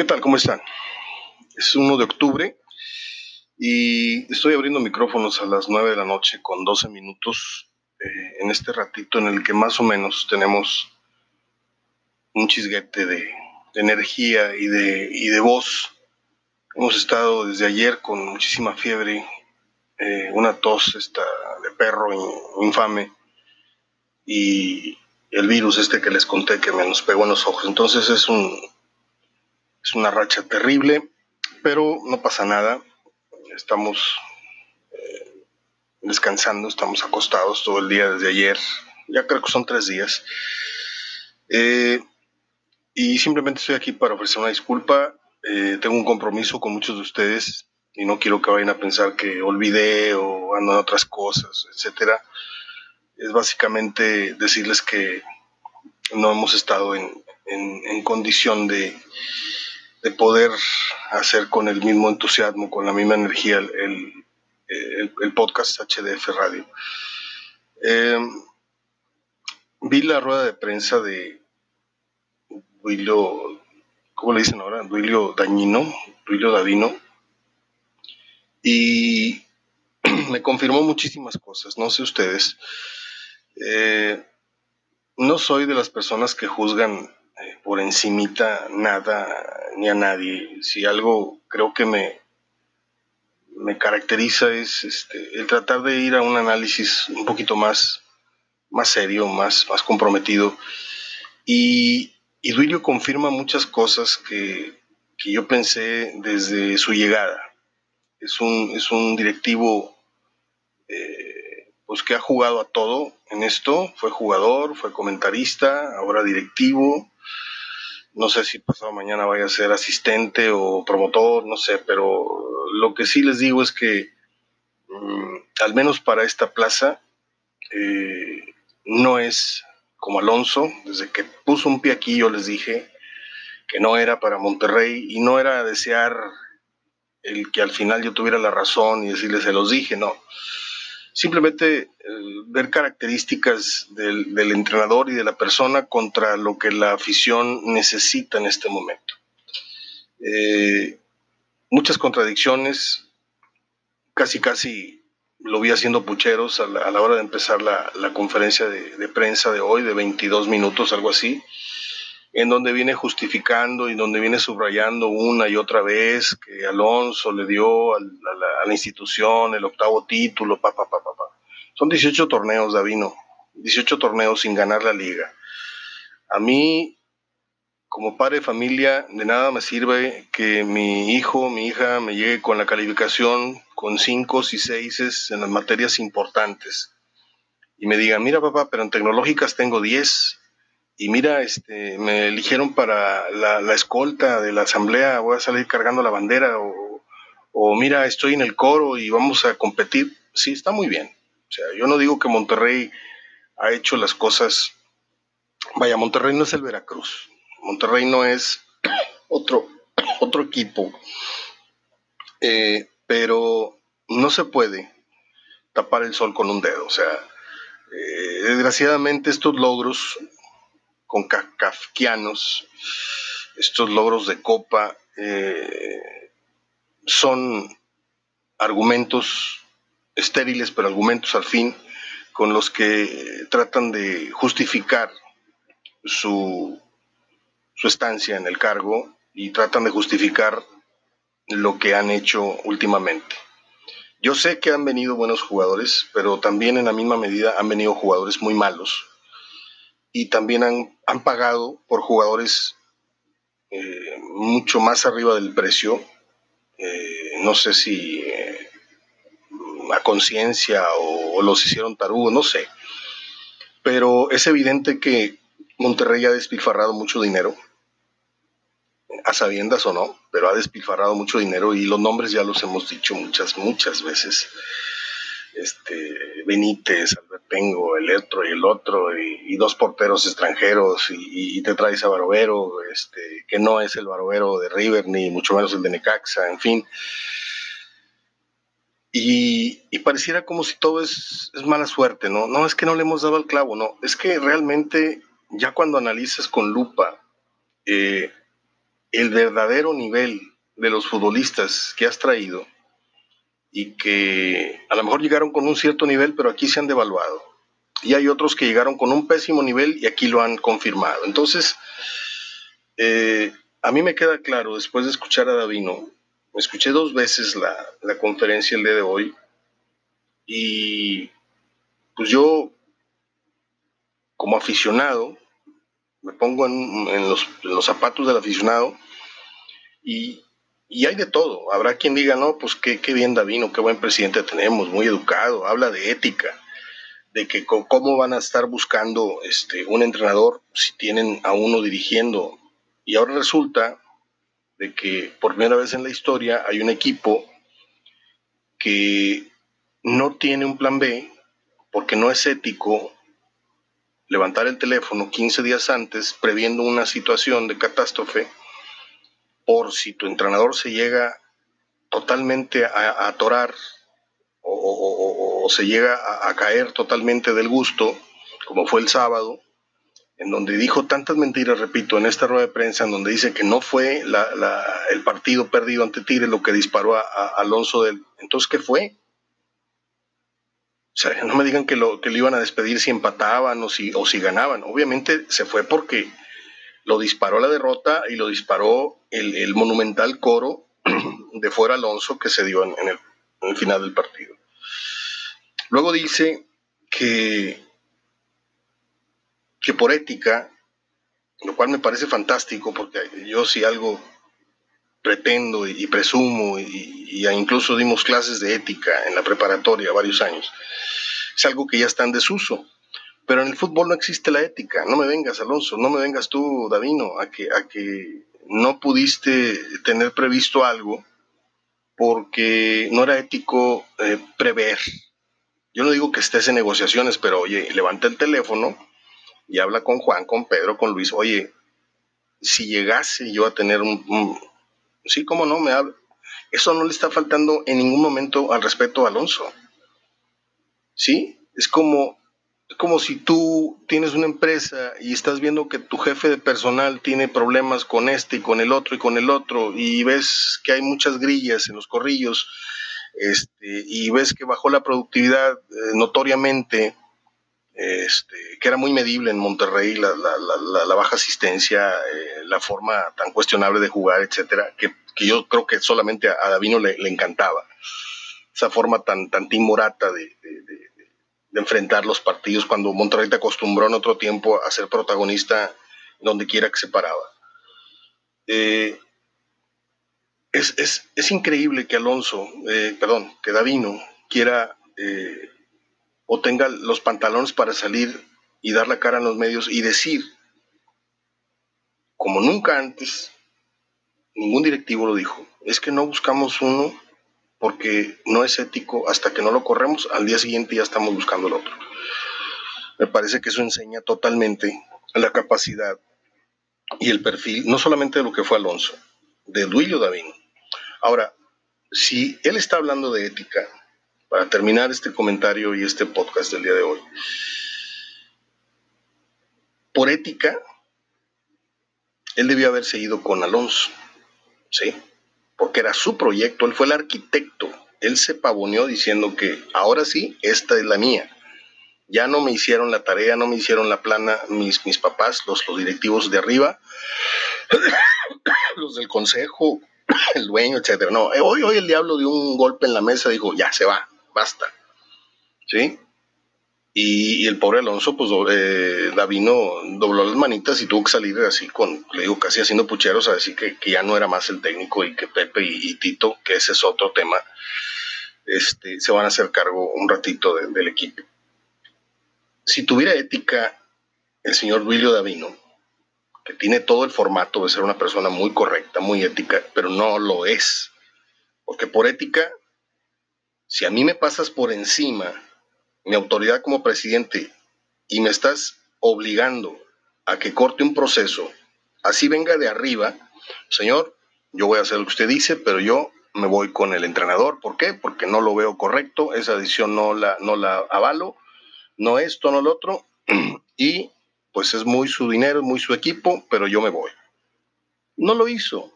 ¿Qué tal? ¿Cómo están? Es 1 de octubre y estoy abriendo micrófonos a las 9 de la noche con 12 minutos eh, en este ratito en el que más o menos tenemos un chisguete de, energía y de, y de voz. Hemos estado desde ayer con muchísima fiebre, eh, una tos esta de perro infame y el virus este que les conté que me nos pegó en los ojos. Entonces es un, es una racha terrible, pero no pasa nada. Estamos eh, descansando, estamos acostados todo el día desde ayer. Ya creo que son tres días. Eh, y simplemente estoy aquí para ofrecer una disculpa. Eh, tengo un compromiso con muchos de ustedes y no quiero que vayan a pensar que olvidé o ando en otras cosas, etcétera. Es básicamente decirles que no hemos estado en, en condición de, de poder hacer con el mismo entusiasmo, con la misma energía el, el, podcast HDF Radio. Em, vi la rueda de prensa de Duilio, ¿cómo le dicen ahora? Duilio Dañino, Duilio Davino, y me confirmó muchísimas cosas, no sé ustedes. Eh, no soy de las personas que juzgan eh, por encimita nada ni a nadie. Si algo creo que me, me caracteriza es este, el tratar de ir a un análisis un poquito más, más serio, más, más comprometido. Y, Duilio confirma muchas cosas que, que, yo pensé desde su llegada. Es un, es un directivo eh, pues que ha jugado a todo en esto. Fue jugador, fue comentarista, ahora directivo. No sé si pasado mañana vaya a ser asistente o promotor, no sé, pero lo que sí les digo es que mm, al menos para esta plaza eh, no es como Alonso, desde que puso un pie aquí yo les dije que no era para Monterrey y no era desear el que al final yo tuviera la razón y decirles se los dije, no simplemente eh, ver características del, entrenador y de la persona contra lo que la afición necesita en este momento. Eh, muchas contradicciones, casi casi lo vi haciendo pucheros a la, hora de empezar la, conferencia de, de, prensa de hoy, de 22 minutos, algo así en donde viene justificando y donde viene subrayando una y otra vez que Alonso le dio a la, institución el octavo título, pa, pa, pa, pa, Son 18 torneos, Davino, 18 torneos sin ganar la liga. A mí, como padre de familia, de nada me sirve que mi hijo, mi hija me llegue con la calificación con 5 y 6 en las materias importantes y me diga, mira papá, pero en tecnológicas tengo 10 y mira, este, me eligieron para la, escolta de la asamblea, voy a salir cargando la bandera, o, o, mira, estoy en el coro y vamos a competir. Sí, está muy bien. O sea, yo no digo que Monterrey ha hecho las cosas. Vaya, Monterrey no es el Veracruz. Monterrey no es otro, otro equipo. Eh, pero no se puede tapar el sol con un dedo. O sea, eh, desgraciadamente estos logros con kafkianos, estos logros de copa eh, son argumentos estériles, pero argumentos al fin, con los que tratan de justificar su, su estancia en el cargo y tratan de justificar lo que han hecho últimamente. Yo sé que han venido buenos jugadores, pero también en la misma medida han venido jugadores muy malos y también han, han pagado por jugadores eh, mucho más arriba del precio. Eh, no sé si eh, a conciencia o, los hicieron tarugos, no sé. Pero es evidente que Monterrey ha despilfarrado mucho dinero, a sabiendas o no, pero ha despilfarrado mucho dinero y los nombres ya los hemos dicho muchas, muchas veces este, Benítez, Albertengo, el otro y el otro, y, dos porteros extranjeros, y, te traes a Barovero, este, que no es el Barovero de River, ni mucho menos el de Necaxa, en fin. Y, pareciera como si todo es, mala suerte, ¿no? No es que no le hemos dado el clavo, no, es que realmente ya cuando analizas con lupa eh, el verdadero nivel de los futbolistas que has traído y que a lo mejor llegaron con un cierto nivel, pero aquí se han devaluado. Y hay otros que llegaron con un pésimo nivel y aquí lo han confirmado. Entonces, eh, a mí me queda claro, después de escuchar a Davino, me escuché dos veces la, la conferencia el día de hoy y pues yo, como aficionado, me pongo en, los, zapatos del aficionado y, hay de todo. Habrá quien diga, no, pues qué, qué bien Davino, qué buen presidente tenemos, muy educado, habla de ética, de que cómo van a estar buscando este, un entrenador si tienen a uno dirigiendo. Y ahora resulta de que por primera vez en la historia hay un equipo que no tiene un plan B porque no es ético levantar el teléfono 15 días antes previendo una situación de catástrofe por si tu entrenador se llega totalmente a, atorar o, se llega a, caer totalmente del gusto, como fue el sábado, en donde dijo tantas mentiras, repito, en esta rueda de prensa, en donde dice que no fue el partido perdido ante Tigre lo que disparó a, Alonso del... Entonces, ¿qué fue? O sea, no me digan que lo, que iban a despedir si empataban o si, o si ganaban. Obviamente se fue porque lo disparó la derrota y lo disparó el, monumental coro de fuera Alonso que se dio en, el, el final del partido. Luego dice que, que por ética, lo cual me parece fantástico porque yo si algo pretendo y, presumo y, incluso dimos clases de ética en la preparatoria varios años. Es algo que ya está en desuso. Pero en el fútbol no existe la ética. No me vengas, Alonso, no me vengas tú, Davino, a que, a que no pudiste tener previsto algo porque no era ético eh, prever. Yo no digo que estés en negociaciones, pero oye, levanta el teléfono y habla con Juan, con Pedro, con Luis. Oye, si llegase yo a tener un Sí, cómo no, me habla. Eso no le está faltando en ningún momento al respeto a Alonso. ¿Sí? Es como, como si tú tienes una empresa y estás viendo que tu jefe de personal tiene problemas con este y con el otro y con el otro y ves que hay muchas grillas en los corrillos este, y ves que bajó la productividad eh, notoriamente este, que era muy medible en Monterrey, la, baja asistencia, eh, la forma tan cuestionable de jugar, etcétera, que, yo creo que solamente a, Davino le, encantaba. Esa forma tan, tan timorata de, enfrentar los partidos cuando Monterrey te acostumbró en otro tiempo a ser protagonista donde quiera que se paraba. Eh, es, increíble que Alonso, eh, perdón, que Davino quiera o tenga los pantalones para salir y dar la cara en los medios y decir, como nunca antes, ningún directivo lo dijo, es que no buscamos uno porque no es ético hasta que no lo corremos, al día siguiente ya estamos buscando el otro. Me parece que eso enseña totalmente la capacidad y el perfil, no solamente de lo que fue Alonso, de Duilio Davino. Ahora, si él está hablando de ética, para terminar este comentario y este podcast del día de hoy. Por ética, él debió haber seguido con Alonso, ¿sí? Porque era su proyecto, él fue el arquitecto, él se pavoneó diciendo que ahora sí, esta es la mía. Ya no me hicieron la tarea, no me hicieron la plana mis, mis papás, los, los directivos de arriba, los del consejo, el dueño, etcétera. No, hoy, hoy el diablo dio un golpe en la mesa, dijo, ya se va, basta. ¿Sí? Y, el pobre Alonso, pues eh, Davino dobló las manitas y tuvo que salir así con, le digo, casi haciendo pucheros a decir que, ya no era más el técnico y que Pepe y, Tito, que ese es otro tema, este, se van a hacer cargo un ratito del equipo. Si tuviera ética el señor Duilio Davino, que tiene todo el formato de ser una persona muy correcta, muy ética, pero no lo es, porque por ética si a mí me pasas por encima mi autoridad como presidente y me estás obligando a que corte un proceso, así venga de arriba, señor, yo voy a hacer lo que usted dice, pero yo me voy con el entrenador. ¿Por qué? Porque no lo veo correcto, esa decisión no la, no la avalo, no esto, no lo otro, y pues es muy su dinero, muy su equipo, pero yo me voy. No lo hizo.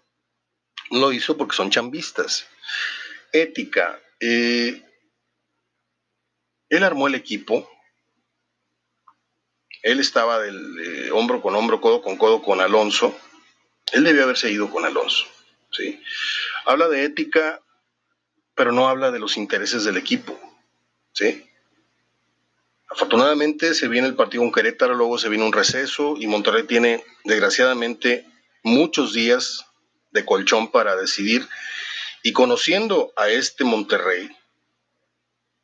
No lo hizo porque son chambistas. Ética. Eh, él armó el equipo. Él estaba del hombro con hombro, codo con codo con Alonso. Él debió haberse ido con Alonso. ¿sí? Habla de ética, pero no habla de los intereses del equipo. ¿sí? Afortunadamente se viene el partido con Querétaro, luego se viene un receso y Monterrey tiene, desgraciadamente, muchos días de colchón para decidir. Y conociendo a este Monterrey,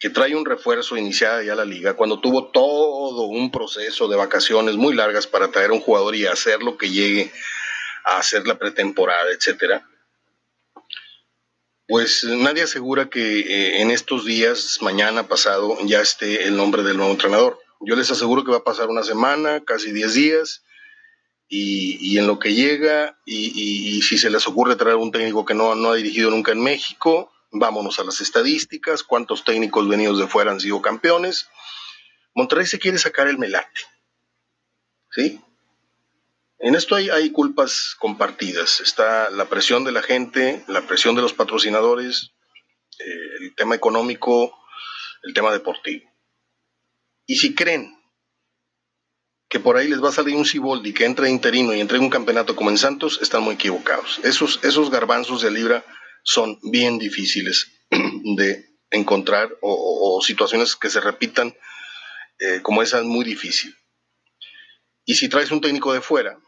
que trae un refuerzo iniciada ya la liga, cuando tuvo todo un proceso de vacaciones muy largas para traer un jugador y hacer lo que llegue a hacer la pretemporada, etcétera, pues nadie asegura que eh, en estos días, mañana, pasado, ya esté el nombre del nuevo entrenador. Yo les aseguro que va a pasar una semana, casi 10 días, y, en lo que llega, y, si se les ocurre traer un técnico que no, no ha dirigido nunca en México, vámonos a las estadísticas, cuántos técnicos venidos de fuera han sido campeones. Monterrey se quiere sacar el melate. ¿Sí? En esto hay, hay, culpas compartidas. Está la presión de la gente, la presión de los patrocinadores, eh, el tema económico, el tema deportivo. Y si creen que por ahí les va a salir un Ciboldi que entre interino y entregue un campeonato como en Santos, están muy equivocados. Esos, esos garbanzos de libra son bien difíciles de encontrar o, situaciones que se repitan eh, como esa es muy difícil. Y si traes un técnico de fuera,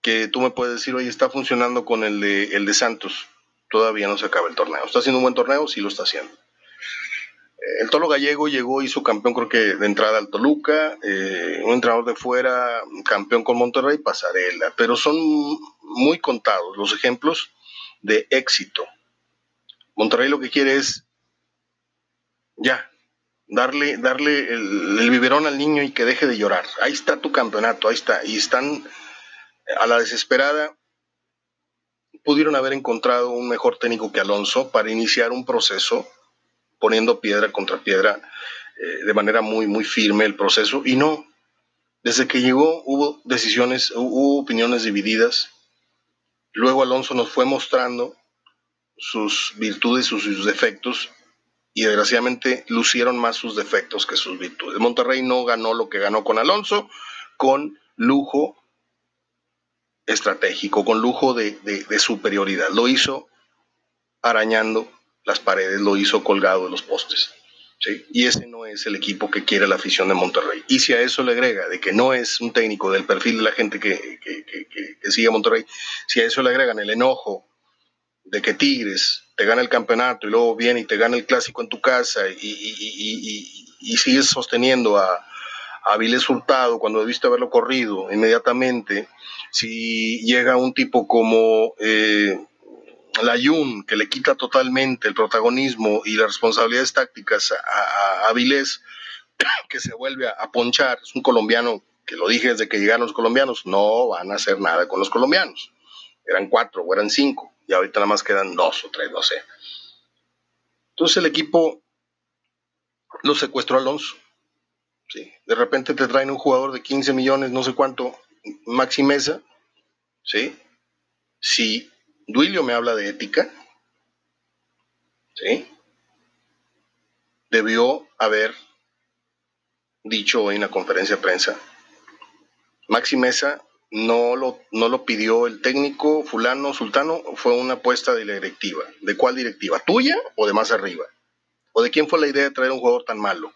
que tú me puedes decir, oye, está funcionando con el de, el de Santos, todavía no se acaba el torneo. ¿Está haciendo un buen torneo? Sí lo está haciendo. Eh, el Tolo Gallego llegó, hizo campeón creo que de entrada al Toluca, eh, un entrenador de fuera, campeón con Monterrey, pasarela, pero son muy contados los ejemplos de éxito. Monterrey lo que quiere es ya, darle, darle el, el biberón al niño y que deje de llorar. Ahí está tu campeonato, ahí está. Y están a la desesperada pudieron haber encontrado un mejor técnico que Alonso para iniciar un proceso poniendo piedra contra piedra eh, de manera muy, muy firme el proceso y no. Desde que llegó hubo decisiones, hubo opiniones divididas. Luego Alonso nos fue mostrando sus virtudes y sus defectos y desgraciadamente lucieron más sus defectos que sus virtudes. Monterrey no ganó lo que ganó con Alonso, con lujo estratégico, con lujo de, superioridad. Lo hizo arañando las paredes, lo hizo colgado de los postes. Y ese no es el equipo que quiere la afición de Monterrey. Y si a eso le agrega de que no es un técnico del perfil de la gente que, sigue a Monterrey, si a eso le agregan el enojo de que Tigres te gana el campeonato y luego viene y te gana el clásico en tu casa y, sigues sosteniendo a, a Vilés Hurtado cuando debiste haberlo corrido inmediatamente, si llega un tipo como eh, Layun, que le quita totalmente el protagonismo y las responsabilidades tácticas a, a, que se vuelve a, ponchar, es un colombiano, que lo dije desde que llegaron los colombianos, no van a hacer nada con los colombianos. Eran cuatro o eran cinco, y ahorita nada más quedan dos o tres, no sé. Entonces el equipo lo secuestró Alonso. ¿sí? De repente te traen un jugador de 15 millones, no sé cuánto, Maxi Mesa, ¿sí? Si Duilio me habla de ética, ¿sí? Debió haber dicho hoy en la conferencia de prensa, Maxi Mesa no lo, no lo pidió el técnico fulano, sultano, fue una apuesta de la directiva. ¿De cuál directiva? ¿Tuya o de más arriba? ¿O de quién fue la idea de traer un jugador tan malo?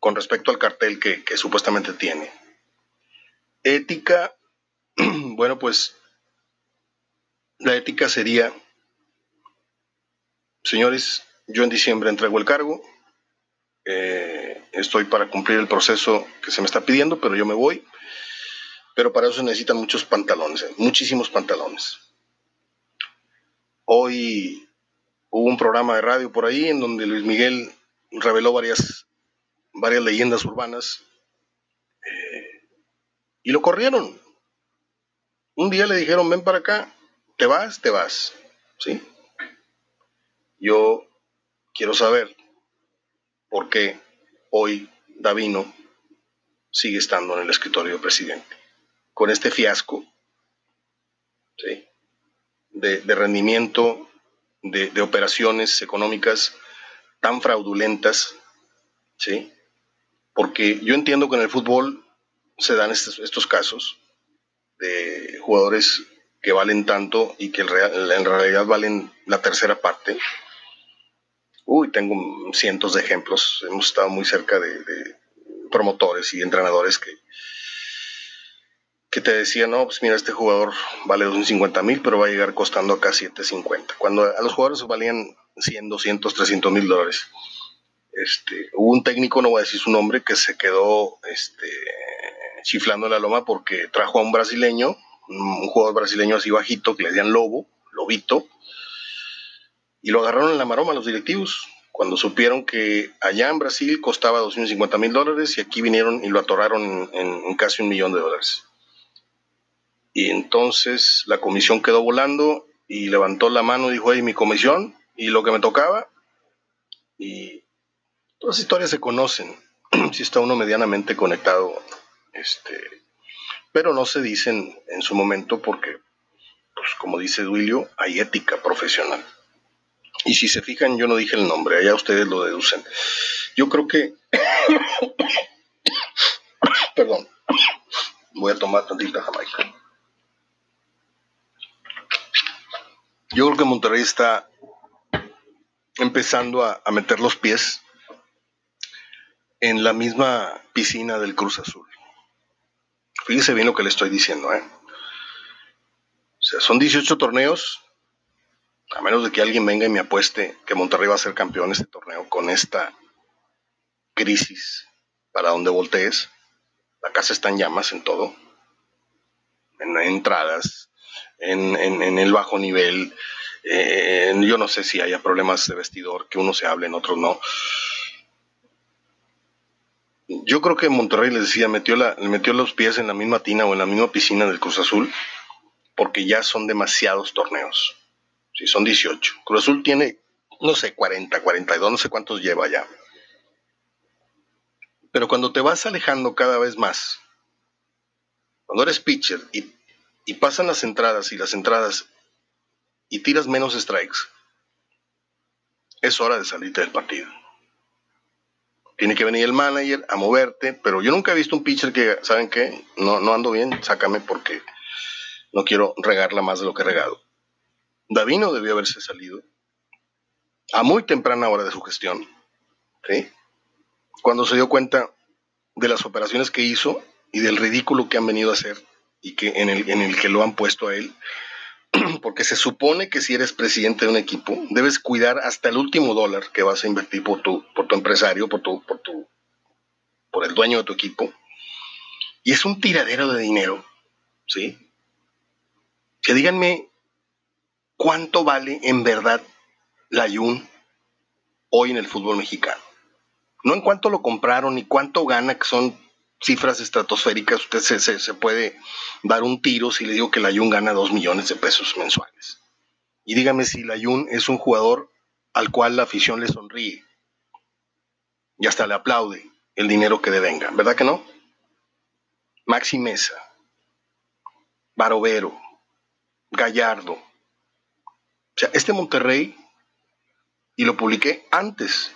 Con respecto al cartel que, que supuestamente tiene. Ética, bueno, pues la ética sería, señores, yo en diciembre entrego el cargo, eh, estoy para cumplir el proceso que se me está pidiendo, pero yo me voy, pero para eso necesitan muchos pantalones, eh, muchísimos pantalones. Hoy hubo un programa de radio por ahí en donde Luis Miguel reveló varias, varias leyendas urbanas y lo corrieron. Un día le dijeron, ven para acá, te vas, te vas. ¿Sí? Yo quiero saber por qué hoy Davino sigue estando en el escritorio del presidente. Con este fiasco de, rendimiento, de, operaciones económicas tan fraudulentas, ¿sí? Porque yo entiendo que en el fútbol se dan estos casos de jugadores que valen tanto y que en realidad valen la tercera parte. Uy, tengo cientos de ejemplos. Hemos estado muy cerca de promotores y entrenadores que, que te decía, no, pues mira, este jugador vale 250 mil, pero va a llegar costando acá 750. Cuando a los jugadores valían 100, 200, 300 mil dólares. Este, hubo un técnico, no voy a decir su nombre, que se quedó este, chiflando en la loma porque trajo a un brasileño, un jugador brasileño así bajito, que le decían Lobo, Lobito, y lo agarraron en la maroma los directivos cuando supieron que allá en Brasil costaba 250 mil dólares y aquí vinieron y lo atoraron en casi un millón de dólares. Y entonces la comisión quedó volando y levantó la mano y dijo, hey, mi comisión y lo que me tocaba. Y todas las historias se conocen, si está uno medianamente conectado, este, pero no se dicen en su momento porque, pues como dice Duilio, hay ética profesional. Y si se fijan, yo no dije el nombre, allá ustedes lo deducen. Yo creo que... Perdón, voy a tomar tantita jamaica. Yo creo que Monterrey está empezando a, meter los pies en la misma piscina del Cruz Azul. Fíjese bien lo que le estoy diciendo, ¿eh? O sea, son 18 torneos, a menos de que alguien venga y me apueste que Monterrey va a ser campeón este torneo con esta crisis para donde voltees. La casa está en llamas en todo, en entradas, en, el bajo nivel. Eh, yo no sé si haya problemas de vestidor, que unos se hablen, otros no. Yo creo que Monterrey, les decía, metió, la, metió los pies en la misma tina o en la misma piscina del Cruz Azul, porque ya son demasiados torneos. Sí, son 18. Cruz Azul tiene, no sé, 40, 42, no sé cuántos lleva ya. Pero cuando te vas alejando cada vez más, cuando eres pitcher y y pasan las entradas y las entradas y tiras menos strikes, es hora de salirte del partido. Tiene que venir el manager a moverte, pero yo nunca he visto un pitcher que, ¿saben qué? No, no ando bien, sácame porque no quiero regarla más de lo que he regado. Davino debió haberse salido a muy temprana hora de su gestión, cuando se dio cuenta de las operaciones que hizo y del ridículo que han venido a hacer y que en el, en el que lo han puesto a él, porque se supone que si eres presidente de un equipo, debes cuidar hasta el último dólar que vas a invertir por tu, por tu empresario, por tu, por tu, por el dueño de tu equipo. Y es un tiradero de dinero, ¿sí? Que díganme cuánto vale en verdad la Yun hoy en el fútbol mexicano. No en cuánto lo compraron ni cuánto gana, que son cifras estratosféricas, usted se, se, puede dar un tiro si le digo que la Jun gana dos millones de pesos mensuales. Y dígame si la Jun es un jugador al cual la afición le sonríe y hasta le aplaude el dinero que devenga, ¿verdad que no? Maxi Mesa, Barovero, Gallardo. O sea, este Monterrey, y lo publiqué antes,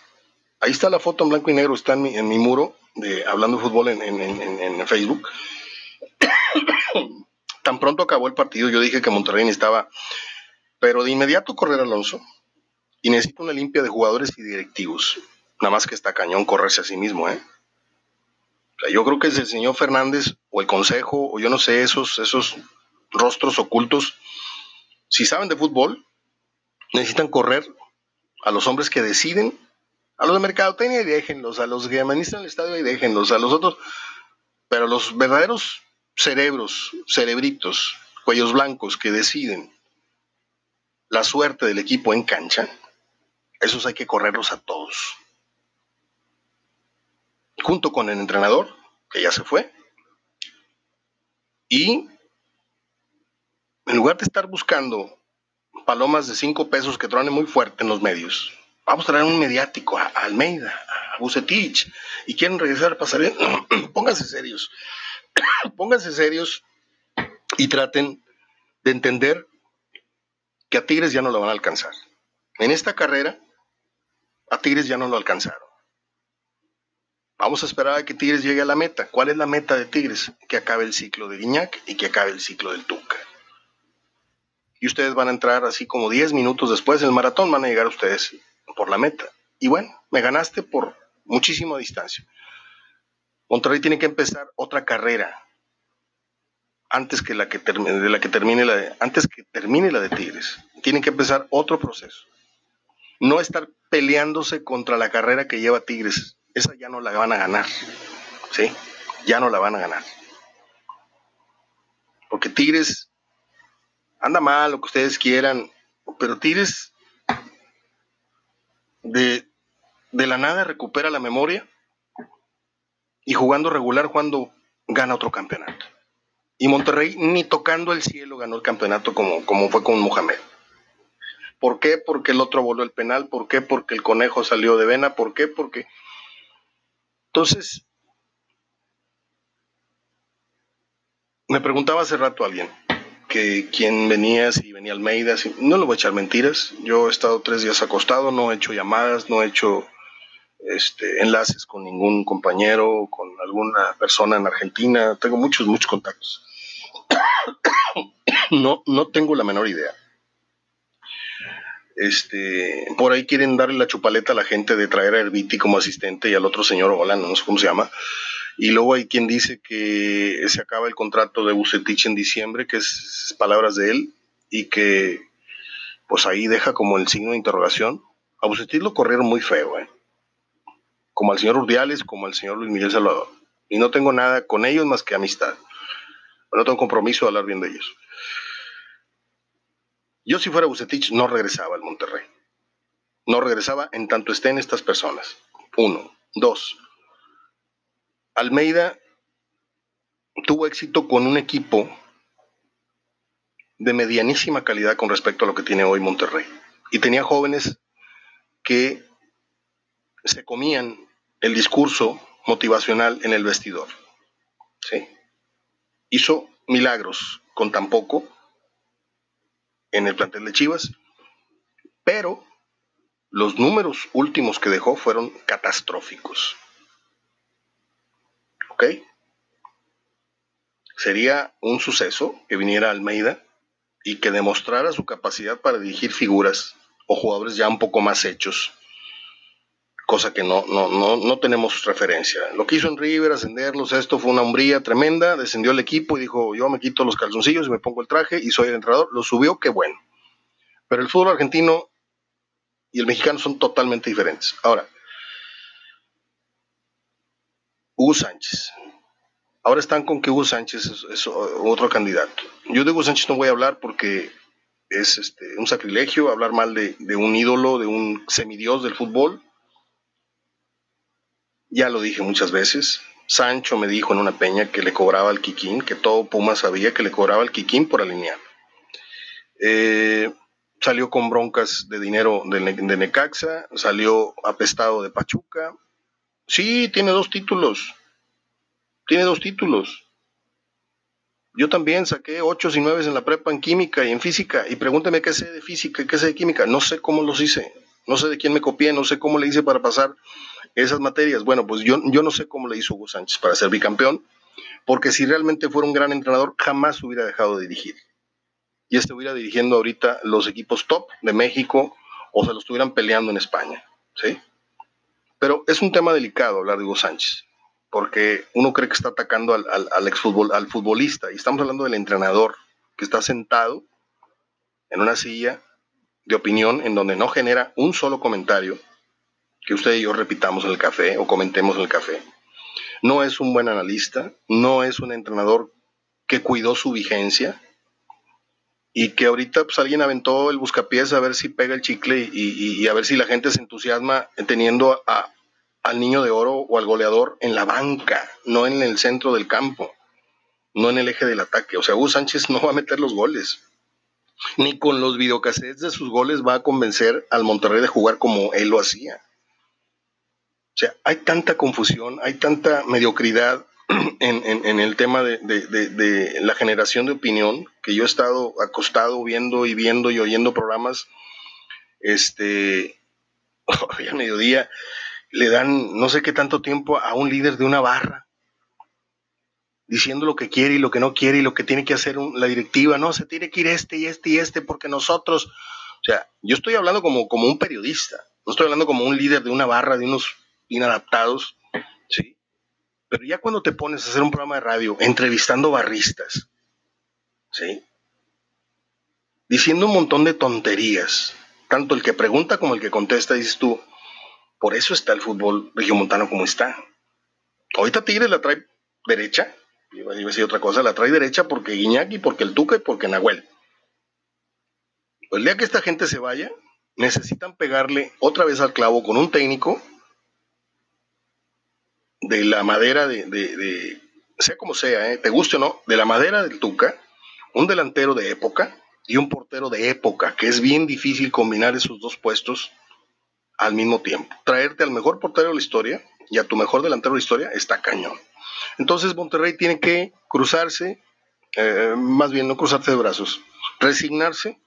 ahí está la foto en blanco y negro, está en mi, en mi muro, de Hablando Fútbol en, Facebook. Tan pronto acabó el partido, yo dije que Monterrey estaba, pero de inmediato correr Alonso y necesita una limpia de jugadores y directivos. Nada más que está cañón correrse a sí mismo, ¿eh? yo creo que es el señor Fernández o el consejo, o yo no sé, esos, esos rostros ocultos, si saben de fútbol, necesitan correr a los hombres que deciden a los de mercadotecnia y déjenlos, a los que administran el estadio y déjenlos, a los otros. Pero los verdaderos cerebros, cerebritos, cuellos blancos que deciden la suerte del equipo en cancha, esos hay que correrlos a todos. Junto con el entrenador, que ya se fue. Y en lugar de estar buscando palomas de cinco pesos que tronen muy fuerte en los medios, vamos a traer un mediático a, Almeida, a Bucetich, y quieren regresar a Pasarela. pónganse serios, pónganse serios y traten de entender que a Tigres ya no lo van a alcanzar. En esta carrera, a Tigres ya no lo alcanzaron. Vamos a esperar a que Tigres llegue a la meta. ¿Cuál es la meta de Tigres? Que acabe el ciclo de Guiñac y que acabe el ciclo del Tuca. Y ustedes van a entrar así como 10 minutos después del maratón, van a llegar ustedes por la meta. Y bueno, me ganaste por muchísima distancia. Monterrey tiene que empezar otra carrera antes que la que termine, de la que termine la de, antes que termine la de Tigres. Tienen que empezar otro proceso. No estar peleándose contra la carrera que lleva Tigres. Esa ya no la van a ganar. ¿Sí? Ya no la van a ganar. Porque Tigres anda mal, lo que ustedes quieran, pero Tigres de, de la nada recupera la memoria y jugando regular, cuando gana otro campeonato. Y Monterrey ni tocando el cielo ganó el campeonato como, como fue con Mohamed. ¿Por qué? Porque el otro voló el penal. ¿Por qué? Porque el conejo salió de vena. ¿Por qué? Porque... Entonces, me preguntaba hace rato alguien que quién venía, si venía Almeida, si... no le voy a echar mentiras. Yo he estado tres días acostado, no he hecho llamadas, no he hecho este, enlaces con ningún compañero, con alguna persona en Argentina. Tengo muchos, muchos contactos. no, no tengo la menor idea. Este, por ahí quieren darle la chupaleta a la gente de traer a Herbiti como asistente y al otro señor Hola, no sé cómo se llama. Y luego hay quien dice que se acaba el contrato de Bucetich en diciembre, que es palabras de él, y que pues ahí deja como el signo de interrogación. A Bucetich lo corrieron muy feo, ¿eh? como al señor Urdiales, como al señor Luis Miguel Salvador. Y no tengo nada con ellos más que amistad. No tengo compromiso de hablar bien de ellos. Yo si fuera Bucetich no regresaba al Monterrey. No regresaba en tanto estén estas personas. Uno. Dos. Almeida tuvo éxito con un equipo de medianísima calidad con respecto a lo que tiene hoy Monterrey. Y tenía jóvenes que se comían el discurso motivacional en el vestidor. ¿sí? Hizo milagros con tan poco en el plantel de Chivas, pero los números últimos que dejó fueron catastróficos. ¿Ok? Sería un suceso que viniera Almeida y que demostrara su capacidad para dirigir figuras o jugadores ya un poco más hechos cosa que no, no, no, no tenemos referencia. Lo que hizo en River, ascenderlos, esto fue una hombría tremenda, descendió el equipo y dijo, yo me quito los calzoncillos y me pongo el traje y soy el entrenador, lo subió, qué bueno. Pero el fútbol argentino y el mexicano son totalmente diferentes. Ahora, Hugo Sánchez. Ahora están con que Hugo Sánchez es, otro candidato. Yo de Hugo Sánchez no voy a hablar porque es este, un sacrilegio hablar mal de, un ídolo, de un semidios del fútbol ya lo dije muchas veces. Sancho me dijo en una peña que le cobraba al Kikín, que todo Puma sabía que le cobraba al Kikín por alinear. Eh, salió con broncas de dinero de, Necaxa, salió apestado de Pachuca. Sí, tiene dos títulos. Tiene dos títulos. Yo también saqué ocho y nueve en la prepa en química y en física. Y pregúnteme qué sé de física y qué sé de química. No sé cómo los hice. No sé de quién me copié, no sé cómo le hice para pasar esas materias. Bueno, pues yo, yo no sé cómo le hizo Hugo Sánchez para ser bicampeón, porque si realmente fuera un gran entrenador, jamás hubiera dejado de dirigir. Y estuviera dirigiendo ahorita los equipos top de México o se lo estuvieran peleando en España. ¿sí? Pero es un tema delicado hablar de Hugo Sánchez, porque uno cree que está atacando al, al, al, al futbolista, y estamos hablando del entrenador que está sentado en una silla de opinión en donde no genera un solo comentario que usted y yo repitamos en el café o comentemos en el café. No es un buen analista, no es un entrenador que cuidó su vigencia y que ahorita pues alguien aventó el buscapiés a ver si pega el chicle y, a ver si la gente se entusiasma teniendo a, al niño de oro o al goleador en la banca, no en el centro del campo, no en el eje del ataque. O sea, Hugo Sánchez no va a meter los goles ni con los videocassettes de sus goles va a convencer al Monterrey de jugar como él lo hacía. O sea, hay tanta confusión, hay tanta mediocridad en, el tema de, la generación de opinión, que yo he estado acostado viendo y viendo y oyendo programas, este, hoy a mediodía le dan no sé qué tanto tiempo a un líder de una barra, diciendo lo que quiere y lo que no quiere y lo que tiene que hacer la directiva, no, se tiene que ir este y este y este porque nosotros, o sea, yo estoy hablando como, como un periodista, no estoy hablando como un líder de una barra, de unos inadaptados, ¿sí? Pero ya cuando te pones a hacer un programa de radio entrevistando barristas, ¿sí? Diciendo un montón de tonterías, tanto el que pregunta como el que contesta, dices tú, por eso está el fútbol regiomontano como está. Ahorita Tigres la trae derecha, iba a decir otra cosa, la trae derecha porque Guiñaki, porque el Tuca y porque Nahuel. El día que esta gente se vaya, necesitan pegarle otra vez al clavo con un técnico de la madera de, sea como sea, ¿eh? te guste o no, de la madera del Tuca, un delantero de época y un portero de época, que es bien difícil combinar esos dos puestos al mismo tiempo. Traerte al mejor portero de la historia y a tu mejor delantero de la historia está cañón. Entonces Monterrey tiene que cruzarse, eh, más bien no cruzarse de brazos, resignarse,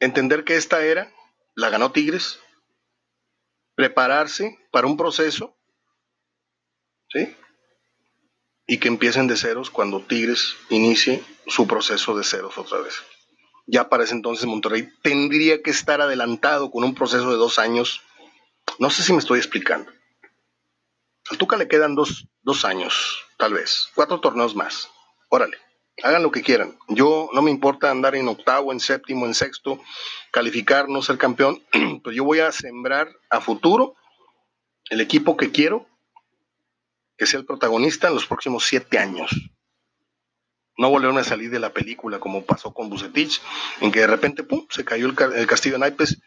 entender que esta era la ganó Tigres, prepararse para un proceso ¿sí? Y que empiecen de ceros cuando Tigres inicie su proceso de ceros otra vez. Ya para ese entonces Monterrey tendría que estar adelantado con un proceso de dos años. No sé si me estoy explicando. Al Tuca le quedan dos, dos años, tal vez, cuatro torneos más. Órale, hagan lo que quieran. Yo no me importa andar en octavo, en séptimo, en sexto, calificar, no ser campeón, pues yo voy a sembrar a futuro el equipo que quiero que sea el protagonista en los próximos siete años. No volvieron a salir de la película como pasó con Bucetich, en que de repente ¡pum! se cayó el, castillo de naipes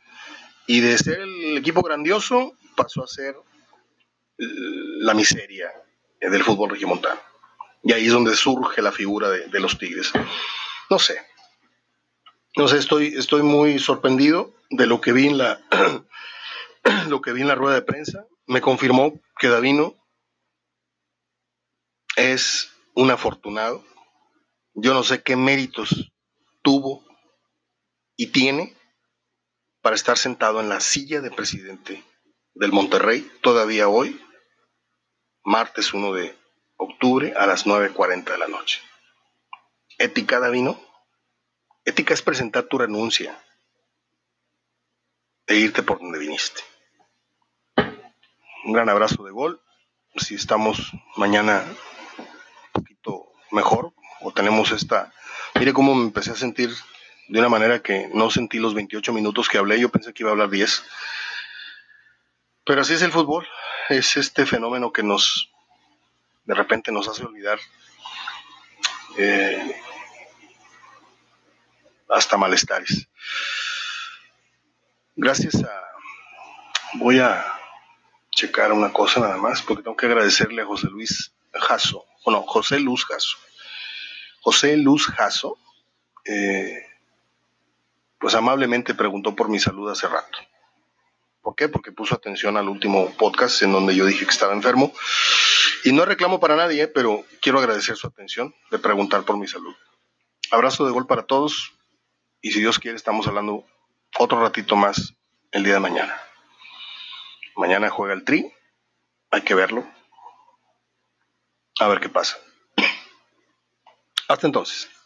y de ser el equipo grandioso pasó a ser la miseria del fútbol regimontano. Y ahí es donde surge la figura de, los Tigres. No sé. No sé, estoy, estoy muy sorprendido de lo que vi en la lo que vi en la rueda de prensa. Me confirmó que Davino es un afortunado. Yo no sé qué méritos tuvo y tiene para estar sentado en la silla de presidente del Monterrey todavía hoy, martes 1 de octubre a las 9.40 de la noche. Ética, Davino. Ética es presentar tu renuncia e irte por donde viniste. Un gran abrazo de gol. Si estamos mañana mejor o tenemos esta... Mire cómo me empecé a sentir de una manera que no sentí los 28 minutos que hablé, yo pensé que iba a hablar 10. Pero así es el fútbol, es este fenómeno que nos, de repente nos hace olvidar eh, hasta malestares. Gracias a... Voy a checar una cosa nada más, porque tengo que agradecerle a José Luis Jasso bueno, José Luz Jasso. José Luz Jasso, eh, pues amablemente preguntó por mi salud hace rato. ¿Por qué? Porque puso atención al último podcast en donde yo dije que estaba enfermo. Y no reclamo para nadie, pero quiero agradecer su atención de preguntar por mi salud. Abrazo de gol para todos y si Dios quiere estamos hablando otro ratito más el día de mañana. Mañana juega el Tri, hay que verlo, a ver qué pasa. Hasta entonces.